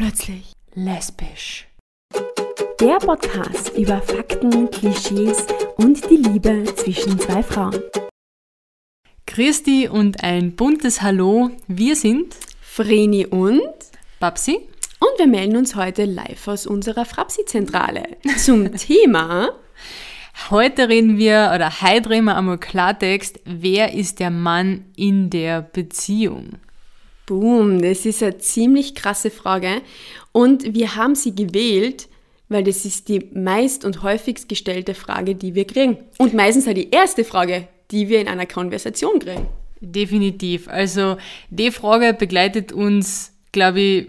plötzlich lesbisch. Der Podcast über Fakten, Klischees und die Liebe zwischen zwei Frauen. Christi und ein buntes Hallo. Wir sind Vreni und Babsi. Und wir melden uns heute live aus unserer Frapsi-Zentrale zum Thema. Heute reden wir, oder heute reden wir einmal Klartext, wer ist der Mann in der Beziehung? Boom, das ist eine ziemlich krasse Frage. Und wir haben sie gewählt, weil das ist die meist und häufigst gestellte Frage, die wir kriegen. Und meistens auch die erste Frage, die wir in einer Konversation kriegen. Definitiv. Also die Frage begleitet uns, glaube ich,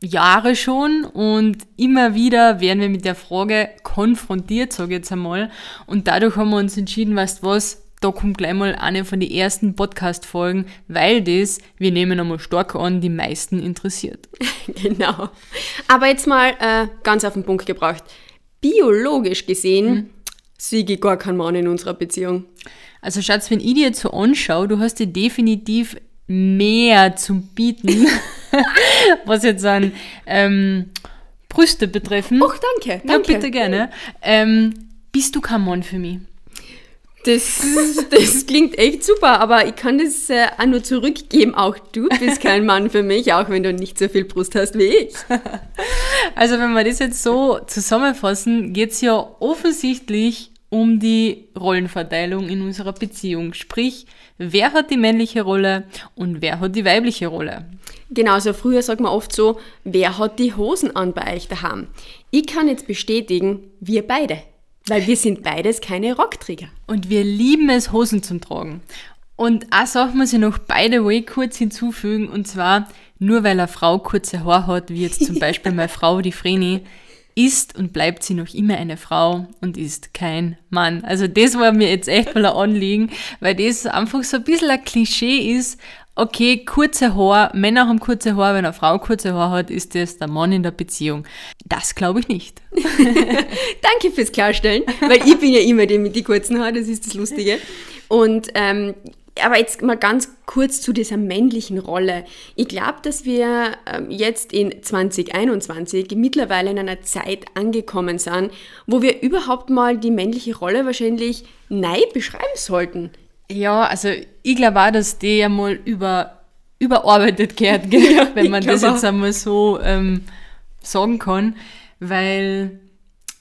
Jahre schon und immer wieder werden wir mit der Frage konfrontiert, sage ich jetzt einmal. Und dadurch haben wir uns entschieden, weißt was, da kommt gleich mal eine von den ersten Podcast-Folgen, weil das, wir nehmen einmal stark an, die meisten interessiert. genau. Aber jetzt mal äh, ganz auf den Punkt gebracht. Biologisch gesehen hm. sehe ich gar keinen Mann in unserer Beziehung. Also Schatz, wenn ich dir jetzt so anschaue, du hast dir definitiv mehr zu bieten, was jetzt an ähm, Brüste betreffen. Ach, danke, danke. Ja, bitte gerne. Ähm, bist du kein Mann für mich? Das, das klingt echt super, aber ich kann das äh, auch nur zurückgeben. Auch du bist kein Mann für mich, auch wenn du nicht so viel Brust hast wie ich. Also wenn wir das jetzt so zusammenfassen, geht es ja offensichtlich um die Rollenverteilung in unserer Beziehung. Sprich, wer hat die männliche Rolle und wer hat die weibliche Rolle? Genau, also früher sagt man oft so, wer hat die Hosen an bei euch daheim? Ich kann jetzt bestätigen, wir beide. Weil wir sind beides keine Rockträger. Und wir lieben es, Hosen zu tragen. Und eine Sache muss ich noch beide way kurz hinzufügen, und zwar, nur weil eine Frau kurze Haare hat, wie jetzt zum Beispiel meine Frau, die Vreni, ist und bleibt sie noch immer eine Frau und ist kein Mann. Also das war mir jetzt echt mal ein Anliegen, weil das einfach so ein bisschen ein Klischee ist, okay, kurze Haare, Männer haben kurze Haare, wenn eine Frau kurze Haare hat, ist das der Mann in der Beziehung. Das glaube ich nicht. Danke fürs Klarstellen, weil ich bin ja immer der mit den kurzen Haaren, das ist das Lustige. Und ähm, aber jetzt mal ganz kurz zu dieser männlichen Rolle. Ich glaube, dass wir ähm, jetzt in 2021 mittlerweile in einer Zeit angekommen sind, wo wir überhaupt mal die männliche Rolle wahrscheinlich neu beschreiben sollten. Ja, also ich glaube auch, dass die einmal über, überarbeitet gehört, gell? wenn man das jetzt einmal so ähm, sagen kann, weil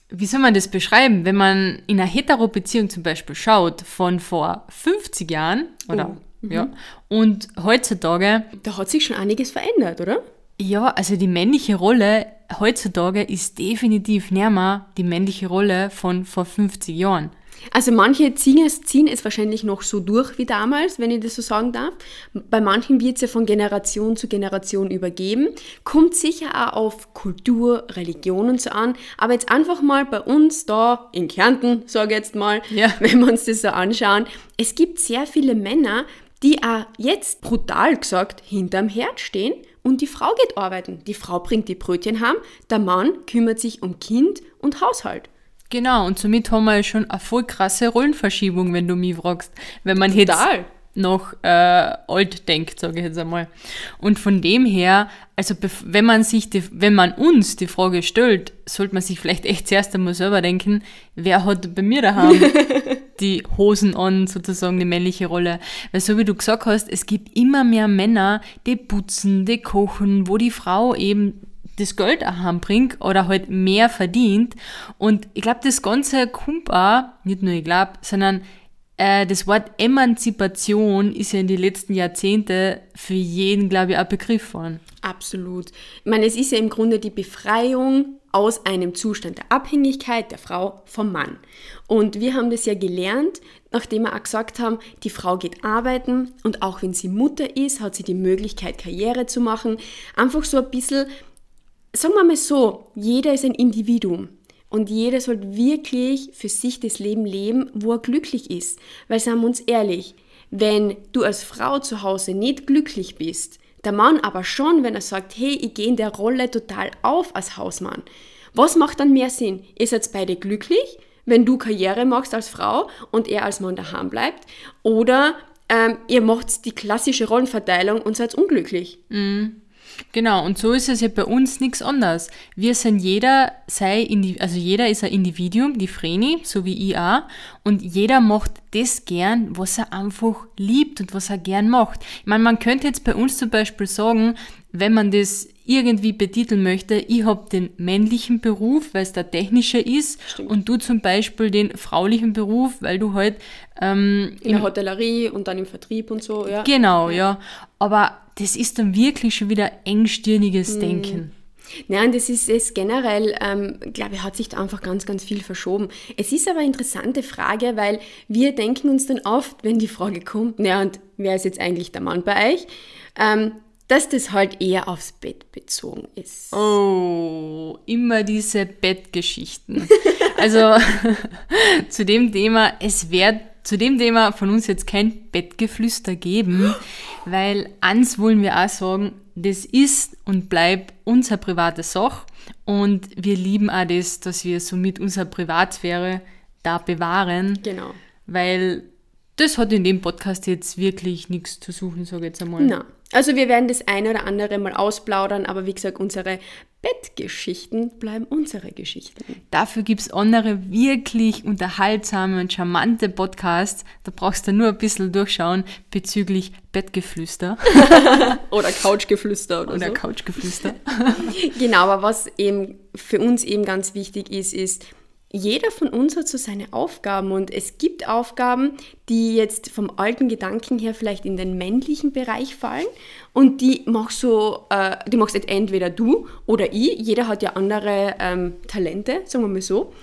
wie soll man das beschreiben? Wenn man in einer Hetero-Beziehung zum Beispiel schaut, von vor 50 Jahren, oder, oh. ja, mhm. und heutzutage. Da hat sich schon einiges verändert, oder? Ja, also die männliche Rolle heutzutage ist definitiv näher die männliche Rolle von vor 50 Jahren. Also manche ziehen es, ziehen es wahrscheinlich noch so durch wie damals, wenn ich das so sagen darf. Bei manchen wird es ja von Generation zu Generation übergeben. Kommt sicher auch auf Kultur, Religion und so an. Aber jetzt einfach mal bei uns da in Kärnten, sage ich jetzt mal, ja. wenn wir uns das so anschauen, es gibt sehr viele Männer, die auch jetzt brutal gesagt hinterm Herd stehen und die Frau geht arbeiten. Die Frau bringt die Brötchen heim, der Mann kümmert sich um Kind und Haushalt. Genau, und somit haben wir schon eine voll krasse Rollenverschiebung, wenn du mich fragst. Wenn man Total. jetzt noch äh, alt denkt, sage ich jetzt einmal. Und von dem her, also wenn man sich, die, wenn man uns die Frage stellt, sollte man sich vielleicht echt zuerst einmal selber denken, wer hat bei mir daheim die Hosen an, sozusagen die männliche Rolle. Weil so wie du gesagt hast, es gibt immer mehr Männer, die putzen, die kochen, wo die Frau eben das Geld auch bringt oder halt mehr verdient. Und ich glaube, das Ganze kommt nicht nur ich glaube, sondern äh, das Wort Emanzipation ist ja in den letzten Jahrzehnten für jeden, glaube ich, ein Begriff worden. Absolut. Ich meine, es ist ja im Grunde die Befreiung aus einem Zustand der Abhängigkeit der Frau vom Mann. Und wir haben das ja gelernt, nachdem wir auch gesagt haben, die Frau geht arbeiten und auch wenn sie Mutter ist, hat sie die Möglichkeit, Karriere zu machen. Einfach so ein bisschen sagen wir mal so, jeder ist ein Individuum. Und jeder sollte wirklich für sich das Leben leben, wo er glücklich ist. Weil sagen wir uns ehrlich, wenn du als Frau zu Hause nicht glücklich bist, der Mann aber schon, wenn er sagt, hey, ich gehe in der Rolle total auf als Hausmann. Was macht dann mehr Sinn? Ihr seid beide glücklich, wenn du Karriere machst als Frau und er als Mann daheim bleibt? Oder ähm, ihr macht die klassische Rollenverteilung und seid unglücklich? Mhm. Genau, und so ist es ja bei uns nichts anderes. Wir sind jeder, sei also jeder ist ein Individuum, die Vreni, so wie ich auch, und jeder macht das gern, was er einfach liebt und was er gern macht. Ich meine, man könnte jetzt bei uns zum Beispiel sagen, wenn man das irgendwie betiteln möchte, ich habe den männlichen Beruf, weil es der technische ist, Stimmt. und du zum Beispiel den fraulichen Beruf, weil du halt ähm, In der Hotellerie und dann im Vertrieb und so, ja. Genau, ja. Aber das ist dann wirklich schon wieder engstirniges Mhm. Denken. Nein, das ist es generell, ähm, glaube ich, hat sich da einfach ganz, ganz viel verschoben. Es ist aber eine interessante Frage, weil wir denken uns dann oft, wenn die Frage kommt, naja, und wer ist jetzt eigentlich der Mann bei euch, ähm, dass das halt eher aufs Bett bezogen ist. Oh, immer diese Bettgeschichten. Also zu dem Thema, es wird zu dem Thema von uns jetzt kein Bettgeflüster geben, weil eins wollen wir auch sagen, das ist und bleibt unsere private Sache und wir lieben auch das, dass wir somit unsere Privatsphäre da bewahren, Genau. weil das hat in dem Podcast jetzt wirklich nichts zu suchen, sage ich jetzt einmal. Na, also wir werden das eine oder andere mal ausplaudern, aber wie gesagt, unsere Bettgeschichten bleiben unsere Geschichten. Dafür gibt's andere wirklich unterhaltsame und charmante Podcasts. Da brauchst du nur ein bisschen durchschauen bezüglich Bettgeflüster Oder Couchgeflüster oder, oder so. Couchgeflüster. Genau, aber was eben für uns eben ganz wichtig ist, ist, jeder von uns hat so seine Aufgaben und es gibt Aufgaben, die jetzt vom alten Gedanken her vielleicht in den männlichen Bereich fallen und die machst so, äh, die machst entweder du oder ich. Jeder hat ja andere ähm, Talente, sagen wir mal so.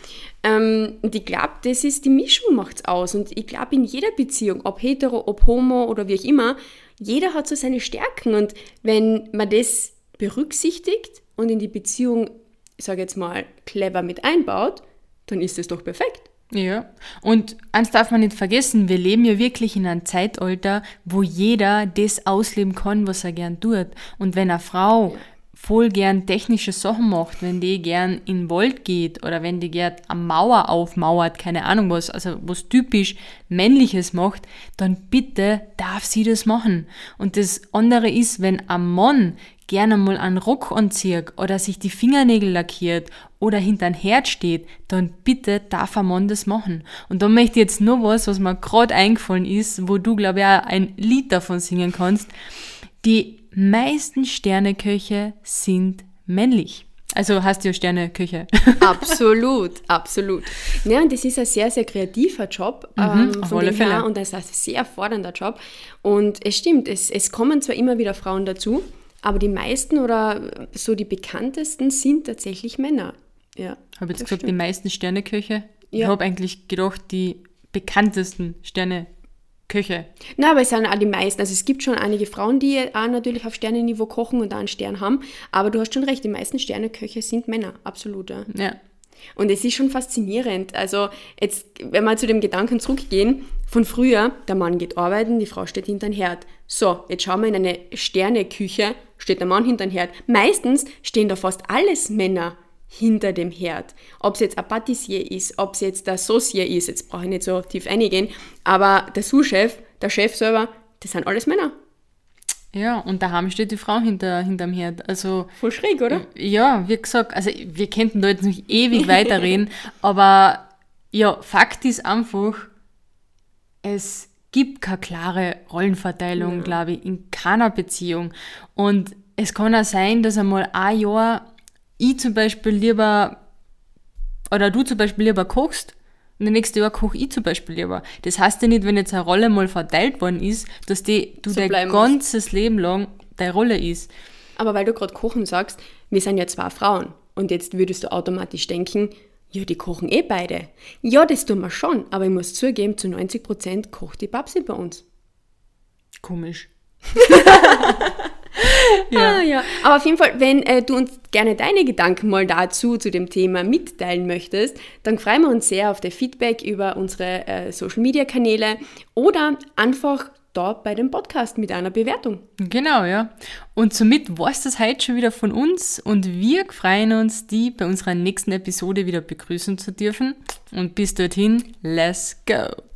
Ähm, und ich glaube, das ist die Mischung macht's aus und ich glaube in jeder Beziehung, ob hetero, ob homo oder wie auch immer, jeder hat so seine Stärken und wenn man das berücksichtigt und in die Beziehung, ich sage jetzt mal, clever mit einbaut, dann ist es doch perfekt. Ja, und eins darf man nicht vergessen, wir leben ja wirklich in einem Zeitalter, wo jeder das ausleben kann, was er gern tut. Und wenn eine Frau voll gern technische Sachen macht, wenn die gern in Wald geht oder wenn die gern eine Mauer aufmauert, keine Ahnung was, also was typisch männliches macht, dann bitte darf sie das machen. Und das andere ist, wenn ein Mann gerne mal einen Rock anzieht oder sich die Fingernägel lackiert oder hinter ein Herd steht, dann bitte darf ein Mann das machen. Und da möchte ich jetzt nur was, was mir gerade eingefallen ist, wo du, glaube ich, auch ein Lied davon singen kannst. Die meisten Sterneköche sind männlich. Also hast du ja Sterneköche. Absolut, absolut. Ja, und das ist ein sehr, sehr kreativer Job ähm, auf von alle dem her und das ist ein sehr fordernder Job. Und es stimmt, es, es kommen zwar immer wieder Frauen dazu, aber die meisten oder so die bekanntesten sind tatsächlich Männer. Ja, Habe jetzt gesagt, die stimmt. meisten Sterneköche. Ich Ja. habe eigentlich gedacht, die bekanntesten Sterneköche. Na, aber es sind auch die meisten. Also es gibt schon einige Frauen, die auch natürlich auf Sternenniveau kochen und da einen Stern haben. Aber du hast schon recht, die meisten Sterneköche sind Männer, absolut. Ja. Ja. Und es ist schon faszinierend. Also jetzt, wenn wir zu dem Gedanken zurückgehen, von früher, der Mann geht arbeiten, die Frau steht hinter dem Herd. So, jetzt schauen wir in eine Sterneküche, steht der Mann hinter dem Herd. Meistens stehen da fast alles Männer hinter dem Herd. Ob es jetzt ein Patissier ist, ob es jetzt der Saucier ist, jetzt brauche ich nicht so tief eingehen, aber der Sous-Chef, der Chef selber, das sind alles Männer. Ja, und daheim steht die Frau hinter, hinterm Herd. Also, Voll schräg, oder? ja, wie gesagt, also wir könnten da jetzt noch ewig weiterreden, aber ja, Fakt ist einfach, es gibt keine klare Rollenverteilung, glaube ich, in keiner Beziehung. Und es kann auch sein, dass einmal ein Jahr ich zum Beispiel lieber, oder du zum Beispiel lieber kochst, und das nächste Jahr koche ich zum Beispiel lieber. Das heißt ja nicht, wenn jetzt eine Rolle mal verteilt worden ist, dass die, du So dein ganzes Leben lang deine Rolle ist. Aber weil du gerade kochen sagst, wir sind ja zwei Frauen. Und jetzt würdest du automatisch denken, ja, die kochen eh beide. Ja, das tun wir schon, aber ich muss zugeben, zu 90% kocht die Babsi bei uns. Komisch. Ja. Ah, ja. Aber auf jeden Fall, wenn äh, du uns gerne deine Gedanken mal dazu, zu dem Thema mitteilen möchtest, dann freuen wir uns sehr auf der Feedback über unsere äh, Social Media Kanäle oder einfach dort bei dem Podcast mit einer Bewertung. Genau, ja. Und somit war es das heute schon wieder von uns und wir freuen uns, die bei unserer nächsten Episode wieder begrüßen zu dürfen. Und bis dorthin, let's go!